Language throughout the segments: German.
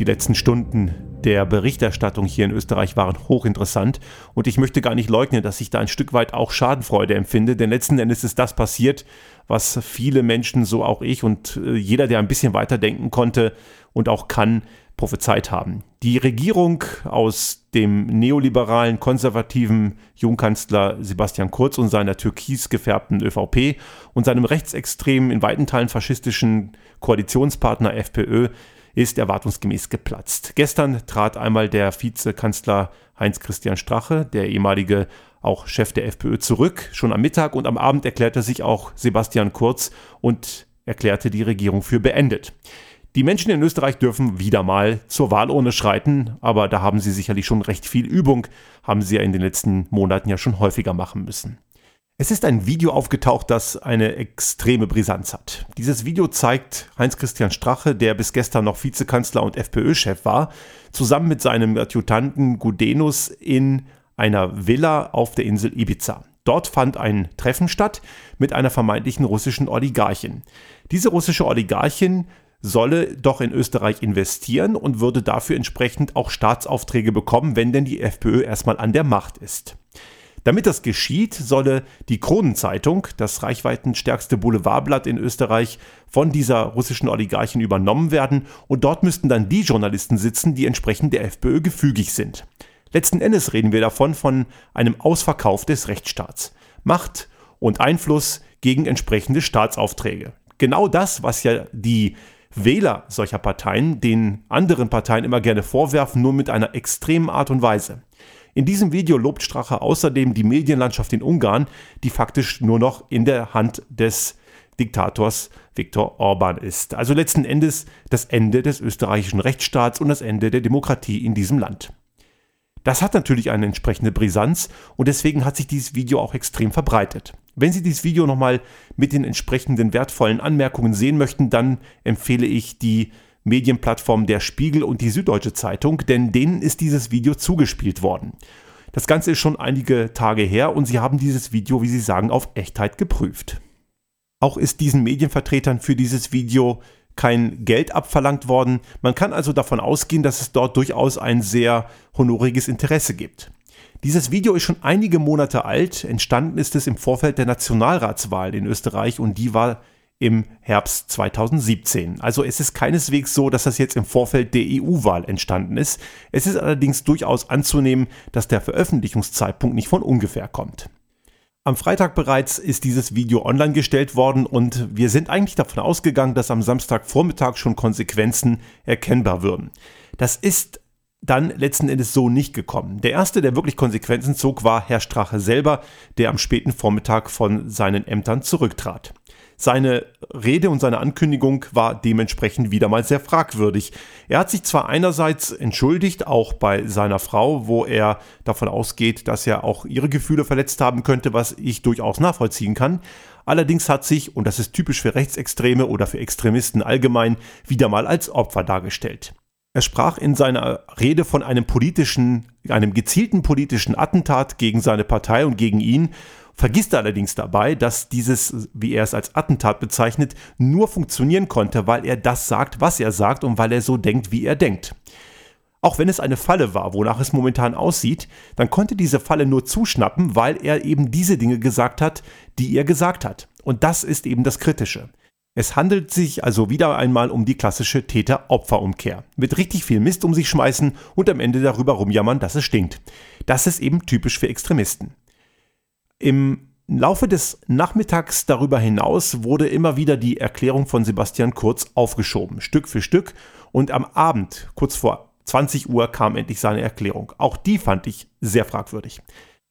Die letzten Stunden der Berichterstattung hier in Österreich waren hochinteressant und ich möchte gar nicht leugnen, dass ich da ein Stück weit auch Schadenfreude empfinde, denn letzten Endes ist das passiert, was viele Menschen, so auch ich und äh, jeder, der ein bisschen weiterdenken konnte und auch kann, prophezeit haben. Die Regierung aus dem neoliberalen, konservativen Jungkanzler Sebastian Kurz und seiner türkis gefärbten ÖVP und seinem rechtsextremen, in weiten Teilen faschistischen Koalitionspartner FPÖ ist erwartungsgemäß geplatzt. Gestern trat einmal der Vizekanzler Heinz-Christian Strache, der ehemalige auch Chef der FPÖ, zurück, schon am Mittag und am Abend erklärte sich auch Sebastian Kurz und erklärte die Regierung für beendet. Die Menschen in Österreich dürfen wieder mal zur Wahlurne schreiten, aber da haben sie sicherlich schon recht viel Übung, haben sie ja in den letzten Monaten ja schon häufiger machen müssen. Es ist ein Video aufgetaucht, das eine extreme Brisanz hat. Dieses Video zeigt Heinz-Christian Strache, der bis gestern noch Vizekanzler und FPÖ-Chef war, zusammen mit seinem Adjutanten Gudenus in einer Villa auf der Insel Ibiza. Dort fand ein Treffen statt mit einer vermeintlichen russischen Oligarchin. Diese russische Oligarchin solle doch in Österreich investieren und würde dafür entsprechend auch Staatsaufträge bekommen, wenn denn die FPÖ erstmal an der Macht ist. Damit das geschieht, solle die Kronenzeitung, das reichweitenstärkste Boulevardblatt in Österreich, von dieser russischen Oligarchin übernommen werden und dort müssten dann die Journalisten sitzen, die entsprechend der FPÖ gefügig sind. Letzten Endes reden wir davon von einem Ausverkauf des Rechtsstaats. Macht und Einfluss gegen entsprechende Staatsaufträge. Genau das, was ja die Wähler solcher Parteien den anderen Parteien immer gerne vorwerfen, nur mit einer extremen Art und Weise. In diesem Video lobt Strache außerdem die Medienlandschaft in Ungarn, die faktisch nur noch in der Hand des Diktators Viktor Orban ist. Also letzten Endes das Ende des österreichischen Rechtsstaats und das Ende der Demokratie in diesem Land. Das hat natürlich eine entsprechende Brisanz und deswegen hat sich dieses Video auch extrem verbreitet. Wenn Sie dieses Video nochmal mit den entsprechenden wertvollen Anmerkungen sehen möchten, dann empfehle ich die Medienplattform Der Spiegel und die Süddeutsche Zeitung, denn denen ist dieses Video zugespielt worden. Das Ganze ist schon einige Tage her und sie haben dieses Video, wie sie sagen, auf Echtheit geprüft. Auch ist diesen Medienvertretern für dieses Video kein Geld abverlangt worden. Man kann also davon ausgehen, dass es dort durchaus ein sehr honoriges Interesse gibt. Dieses Video ist schon einige Monate alt. Entstanden ist es im Vorfeld der Nationalratswahl in Österreich und die war im Herbst 2017. Also es ist keineswegs so, dass das jetzt im Vorfeld der EU-Wahl entstanden ist. Es ist allerdings durchaus anzunehmen, dass der Veröffentlichungszeitpunkt nicht von ungefähr kommt. Am Freitag bereits ist dieses Video online gestellt worden und wir sind eigentlich davon ausgegangen, dass am Samstagvormittag schon Konsequenzen erkennbar würden. Das ist dann letzten Endes so nicht gekommen. Der erste, der wirklich Konsequenzen zog, war Herr Strache selber, der am späten Vormittag von seinen Ämtern zurücktrat. Seine Rede und seine Ankündigung war dementsprechend wieder mal sehr fragwürdig. Er hat sich zwar einerseits entschuldigt, auch bei seiner Frau, wo er davon ausgeht, dass er auch ihre Gefühle verletzt haben könnte, was ich durchaus nachvollziehen kann. Allerdings hat sich, und das ist typisch für Rechtsextreme oder für Extremisten allgemein, wieder mal als Opfer dargestellt. Er sprach in seiner Rede von einem politischen, einem gezielten politischen Attentat gegen seine Partei und gegen ihn, vergisst allerdings dabei, dass dieses, wie er es als Attentat bezeichnet, nur funktionieren konnte, weil er das sagt, was er sagt und weil er so denkt, wie er denkt. Auch wenn es eine Falle war, wonach es momentan aussieht, dann konnte diese Falle nur zuschnappen, weil er eben diese Dinge gesagt hat, die er gesagt hat. Und das ist eben das Kritische. Es handelt sich also wieder einmal um die klassische Täter-Opfer-Umkehr. Mit richtig viel Mist um sich schmeißen und am Ende darüber rumjammern, dass es stinkt. Das ist eben typisch für Extremisten. Im Laufe des Nachmittags darüber hinaus wurde immer wieder die Erklärung von Sebastian Kurz aufgeschoben, Stück für Stück. Und am Abend, kurz vor 20 Uhr, kam endlich seine Erklärung. Auch die fand ich sehr fragwürdig.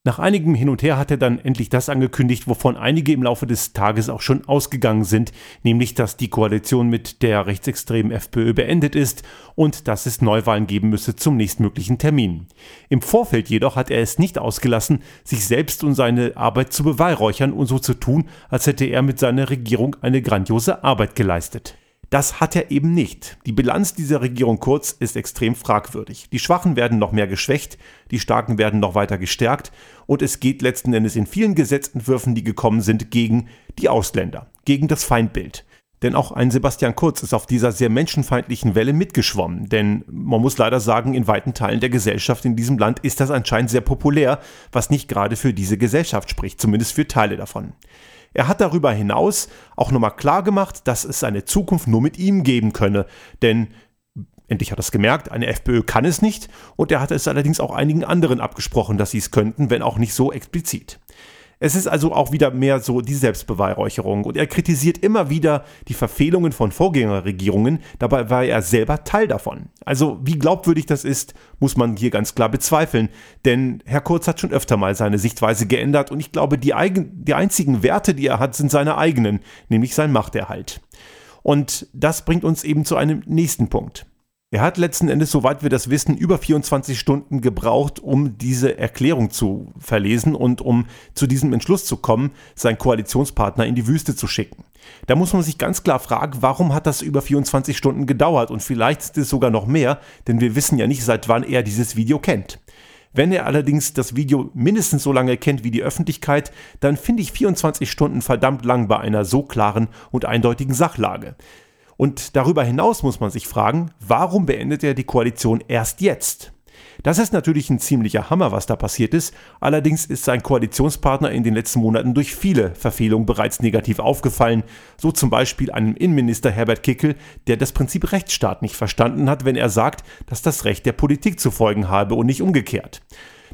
Nach einigem Hin und Her hat er dann endlich das angekündigt, wovon einige im Laufe des Tages auch schon ausgegangen sind, nämlich dass die Koalition mit der rechtsextremen FPÖ beendet ist und dass es Neuwahlen geben müsse zum nächstmöglichen Termin. Im Vorfeld jedoch hat er es nicht ausgelassen, sich selbst und seine Arbeit zu beweihräuchern und so zu tun, als hätte er mit seiner Regierung eine grandiose Arbeit geleistet. Das hat er eben nicht. Die Bilanz dieser Regierung Kurz ist extrem fragwürdig. Die Schwachen werden noch mehr geschwächt, die Starken werden noch weiter gestärkt und es geht letzten Endes in vielen Gesetzentwürfen, die gekommen sind, gegen die Ausländer, gegen das Feindbild. Denn auch ein Sebastian Kurz ist auf dieser sehr menschenfeindlichen Welle mitgeschwommen. Denn man muss leider sagen, in weiten Teilen der Gesellschaft in diesem Land ist das anscheinend sehr populär, was nicht gerade für diese Gesellschaft spricht, zumindest für Teile davon. Er hat darüber hinaus auch nochmal klar gemacht, dass es eine Zukunft nur mit ihm geben könne. Denn endlich hat er es gemerkt, eine FPÖ kann es nicht und er hat es allerdings auch einigen anderen abgesprochen, dass sie es könnten, wenn auch nicht so explizit. Es ist also auch wieder mehr so die Selbstbeweihräucherung und er kritisiert immer wieder die Verfehlungen von Vorgängerregierungen, dabei war er selber Teil davon. Also wie glaubwürdig das ist, muss man hier ganz klar bezweifeln, denn Herr Kurz hat schon öfter mal seine Sichtweise geändert und ich glaube, die, eigen, die einzigen Werte, die er hat, sind seine eigenen, nämlich sein Machterhalt. Und das bringt uns eben zu einem nächsten Punkt. Er hat letzten Endes, soweit wir das wissen, über 24 Stunden gebraucht, um diese Erklärung zu verlesen und um zu diesem Entschluss zu kommen, seinen Koalitionspartner in die Wüste zu schicken. Da muss man sich ganz klar fragen, warum hat das über 24 Stunden gedauert und vielleicht ist es sogar noch mehr, denn wir wissen ja nicht, seit wann er dieses Video kennt. Wenn er allerdings das Video mindestens so lange kennt wie die Öffentlichkeit, dann finde ich 24 Stunden verdammt lang bei einer so klaren und eindeutigen Sachlage. Und darüber hinaus muss man sich fragen, warum beendet er die Koalition erst jetzt? Das ist natürlich ein ziemlicher Hammer, was da passiert ist. Allerdings ist sein Koalitionspartner in den letzten Monaten durch viele Verfehlungen bereits negativ aufgefallen. So zum Beispiel einem Innenminister Herbert Kickel, der das Prinzip Rechtsstaat nicht verstanden hat, wenn er sagt, dass das Recht der Politik zu folgen habe und nicht umgekehrt.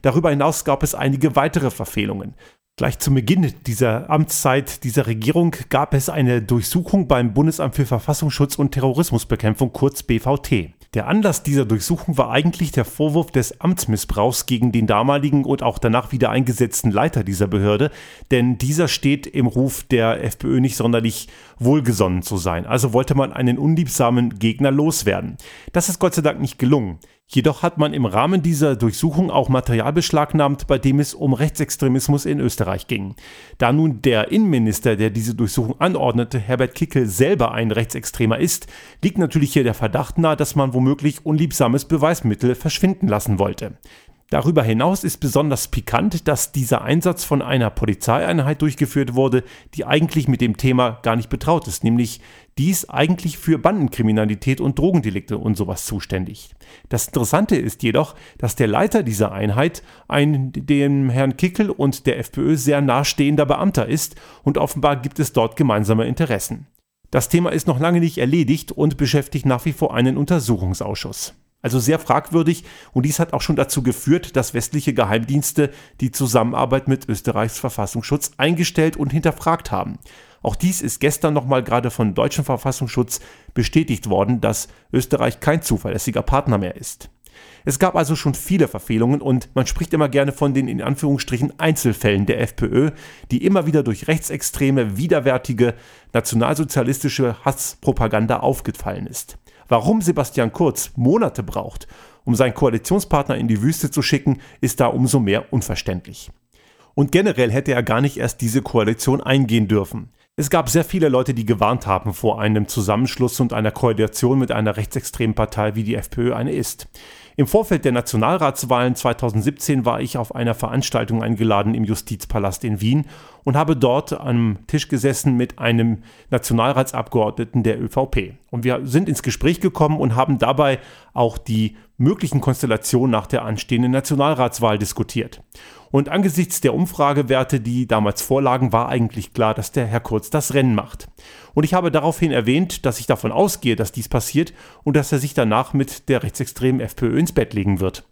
Darüber hinaus gab es einige weitere Verfehlungen. Gleich zu Beginn dieser Amtszeit dieser Regierung gab es eine Durchsuchung beim Bundesamt für Verfassungsschutz und Terrorismusbekämpfung, kurz BVT. Der Anlass dieser Durchsuchung war eigentlich der Vorwurf des Amtsmissbrauchs gegen den damaligen und auch danach wieder eingesetzten Leiter dieser Behörde, denn dieser steht im Ruf der FPÖ nicht sonderlich wohlgesonnen zu sein. Also wollte man einen unliebsamen Gegner loswerden. Das ist Gott sei Dank nicht gelungen. Jedoch hat man im Rahmen dieser Durchsuchung auch Material beschlagnahmt, bei dem es um Rechtsextremismus in Österreich ging. Da nun der Innenminister, der diese Durchsuchung anordnete, Herbert Kickel selber ein Rechtsextremer ist, liegt natürlich hier der Verdacht nahe, dass man womöglich unliebsames Beweismittel verschwinden lassen wollte. Darüber hinaus ist besonders pikant, dass dieser Einsatz von einer Polizeieinheit durchgeführt wurde, die eigentlich mit dem Thema gar nicht betraut ist, nämlich dies eigentlich für Bandenkriminalität und Drogendelikte und sowas zuständig. Das Interessante ist jedoch, dass der Leiter dieser Einheit ein dem Herrn Kickel und der FPÖ sehr nahestehender Beamter ist und offenbar gibt es dort gemeinsame Interessen. Das Thema ist noch lange nicht erledigt und beschäftigt nach wie vor einen Untersuchungsausschuss. Also sehr fragwürdig und dies hat auch schon dazu geführt, dass westliche Geheimdienste die Zusammenarbeit mit Österreichs Verfassungsschutz eingestellt und hinterfragt haben. Auch dies ist gestern nochmal gerade von deutschem Verfassungsschutz bestätigt worden, dass Österreich kein zuverlässiger Partner mehr ist. Es gab also schon viele Verfehlungen und man spricht immer gerne von den in Anführungsstrichen Einzelfällen der FPÖ, die immer wieder durch rechtsextreme, widerwärtige, nationalsozialistische Hasspropaganda aufgefallen ist. Warum Sebastian Kurz Monate braucht, um seinen Koalitionspartner in die Wüste zu schicken, ist da umso mehr unverständlich. Und generell hätte er gar nicht erst diese Koalition eingehen dürfen. Es gab sehr viele Leute, die gewarnt haben vor einem Zusammenschluss und einer Koalition mit einer rechtsextremen Partei, wie die FPÖ eine ist. Im Vorfeld der Nationalratswahlen 2017 war ich auf einer Veranstaltung eingeladen im Justizpalast in Wien und habe dort am Tisch gesessen mit einem Nationalratsabgeordneten der ÖVP. Und wir sind ins Gespräch gekommen und haben dabei auch die möglichen Konstellationen nach der anstehenden Nationalratswahl diskutiert. Und angesichts der Umfragewerte, die damals vorlagen, war eigentlich klar, dass der Herr Kurz das Rennen macht. Und ich habe daraufhin erwähnt, dass ich davon ausgehe, dass dies passiert und dass er sich danach mit der rechtsextremen FPÖ ins Bett legen wird.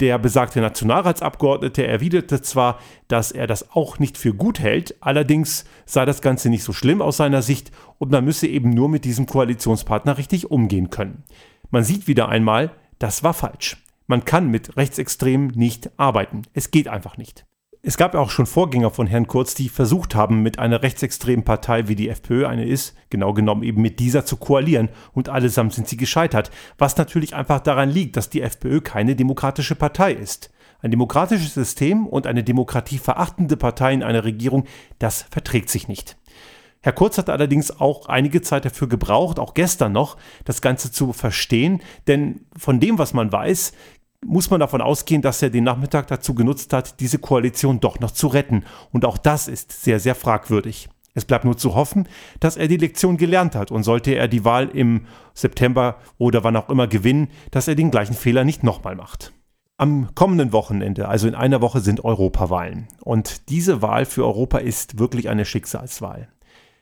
Der besagte Nationalratsabgeordnete erwiderte zwar, dass er das auch nicht für gut hält, allerdings sei das Ganze nicht so schlimm aus seiner Sicht und man müsse eben nur mit diesem Koalitionspartner richtig umgehen können. Man sieht wieder einmal, das war falsch. Man kann mit Rechtsextremen nicht arbeiten. Es geht einfach nicht. Es gab auch schon Vorgänger von Herrn Kurz, die versucht haben, mit einer rechtsextremen Partei, wie die FPÖ eine ist, genau genommen eben mit dieser zu koalieren und allesamt sind sie gescheitert, was natürlich einfach daran liegt, dass die FPÖ keine demokratische Partei ist. Ein demokratisches System und eine demokratieverachtende Partei in einer Regierung, das verträgt sich nicht. Herr Kurz hat allerdings auch einige Zeit dafür gebraucht, auch gestern noch, das Ganze zu verstehen, denn von dem, was man weiß, muss man davon ausgehen, dass er den Nachmittag dazu genutzt hat, diese Koalition doch noch zu retten. Und auch das ist sehr, sehr fragwürdig. Es bleibt nur zu hoffen, dass er die Lektion gelernt hat und sollte er die Wahl im September oder wann auch immer gewinnen, dass er den gleichen Fehler nicht nochmal macht. Am kommenden Wochenende, also in einer Woche, sind Europawahlen. Und diese Wahl für Europa ist wirklich eine Schicksalswahl.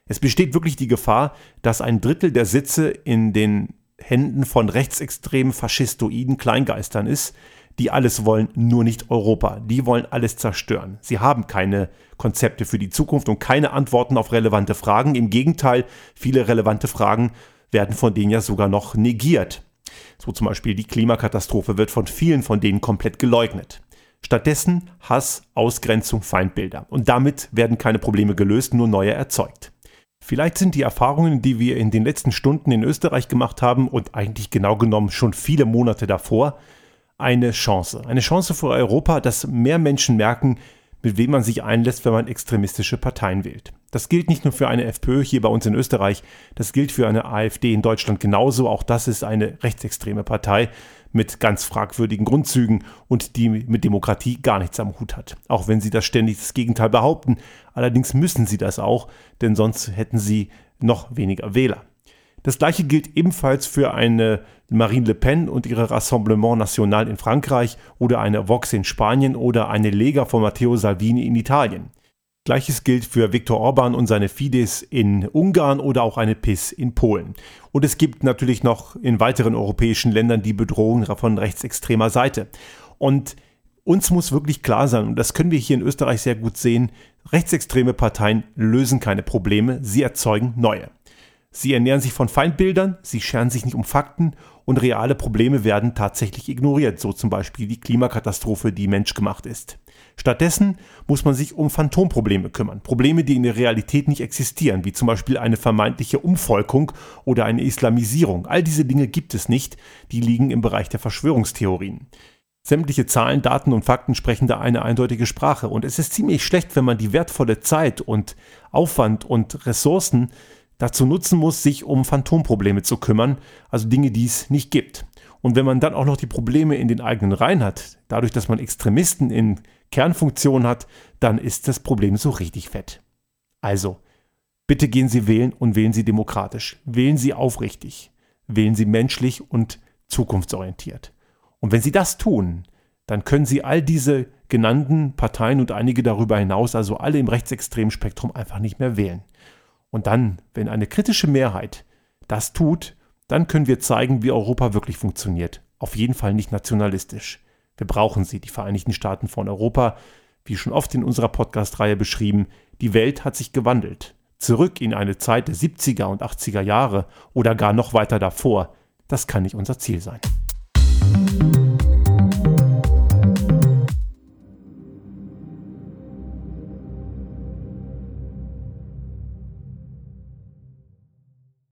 Es besteht wirklich die Gefahr, dass ein Drittel der Sitze in den Händen von rechtsextremen faschistoiden Kleingeistern ist, die alles wollen, nur nicht Europa. Die wollen alles zerstören. Sie haben keine Konzepte für die Zukunft und keine Antworten auf relevante Fragen. Im Gegenteil, viele relevante Fragen werden von denen ja sogar noch negiert. So zum Beispiel die Klimakatastrophe wird von vielen von denen komplett geleugnet. Stattdessen Hass, Ausgrenzung, Feindbilder. Und damit werden keine Probleme gelöst, nur neue erzeugt. Vielleicht sind die Erfahrungen, die wir in den letzten Stunden in Österreich gemacht haben und eigentlich genau genommen schon viele Monate davor, eine Chance. Eine Chance für Europa, dass mehr Menschen merken, mit wem man sich einlässt, wenn man extremistische Parteien wählt. Das gilt nicht nur für eine FPÖ hier bei uns in Österreich, das gilt für eine AfD in Deutschland genauso. Auch das ist eine rechtsextreme Partei mit ganz fragwürdigen Grundzügen und die mit Demokratie gar nichts am Hut hat. Auch wenn sie das ständig das Gegenteil behaupten. Allerdings müssen sie das auch, denn sonst hätten sie noch weniger Wähler. Das gleiche gilt ebenfalls für eine Marine Le Pen und ihre Rassemblement National in Frankreich oder eine Vox in Spanien oder eine Lega von Matteo Salvini in Italien. Gleiches gilt für Viktor Orban und seine Fidesz in Ungarn oder auch eine PIS in Polen. Und es gibt natürlich noch in weiteren europäischen Ländern die Bedrohung von rechtsextremer Seite. Und uns muss wirklich klar sein, und das können wir hier in Österreich sehr gut sehen, rechtsextreme Parteien lösen keine Probleme, sie erzeugen neue. Sie ernähren sich von Feindbildern, sie scheren sich nicht um Fakten und reale Probleme werden tatsächlich ignoriert, so zum Beispiel die Klimakatastrophe, die menschgemacht ist. Stattdessen muss man sich um Phantomprobleme kümmern, Probleme, die in der Realität nicht existieren, wie zum Beispiel eine vermeintliche Umvolkung oder eine Islamisierung. All diese Dinge gibt es nicht, die liegen im Bereich der Verschwörungstheorien. Sämtliche Zahlen, Daten und Fakten sprechen da eine eindeutige Sprache und es ist ziemlich schlecht, wenn man die wertvolle Zeit und Aufwand und Ressourcen dazu nutzen muss, sich um Phantomprobleme zu kümmern, also Dinge, die es nicht gibt. Und wenn man dann auch noch die Probleme in den eigenen Reihen hat, dadurch, dass man Extremisten in Kernfunktionen hat, dann ist das Problem so richtig fett. Also, bitte gehen Sie wählen und wählen Sie demokratisch. Wählen Sie aufrichtig. Wählen Sie menschlich und zukunftsorientiert. Und wenn Sie das tun, dann können Sie all diese genannten Parteien und einige darüber hinaus, also alle im rechtsextremen Spektrum, einfach nicht mehr wählen. Und dann, wenn eine kritische Mehrheit das tut, dann können wir zeigen, wie Europa wirklich funktioniert. Auf jeden Fall nicht nationalistisch. Wir brauchen sie, die Vereinigten Staaten von Europa. Wie schon oft in unserer Podcast-Reihe beschrieben, die Welt hat sich gewandelt. Zurück in eine Zeit der 70er und 80er Jahre oder gar noch weiter davor. Das kann nicht unser Ziel sein.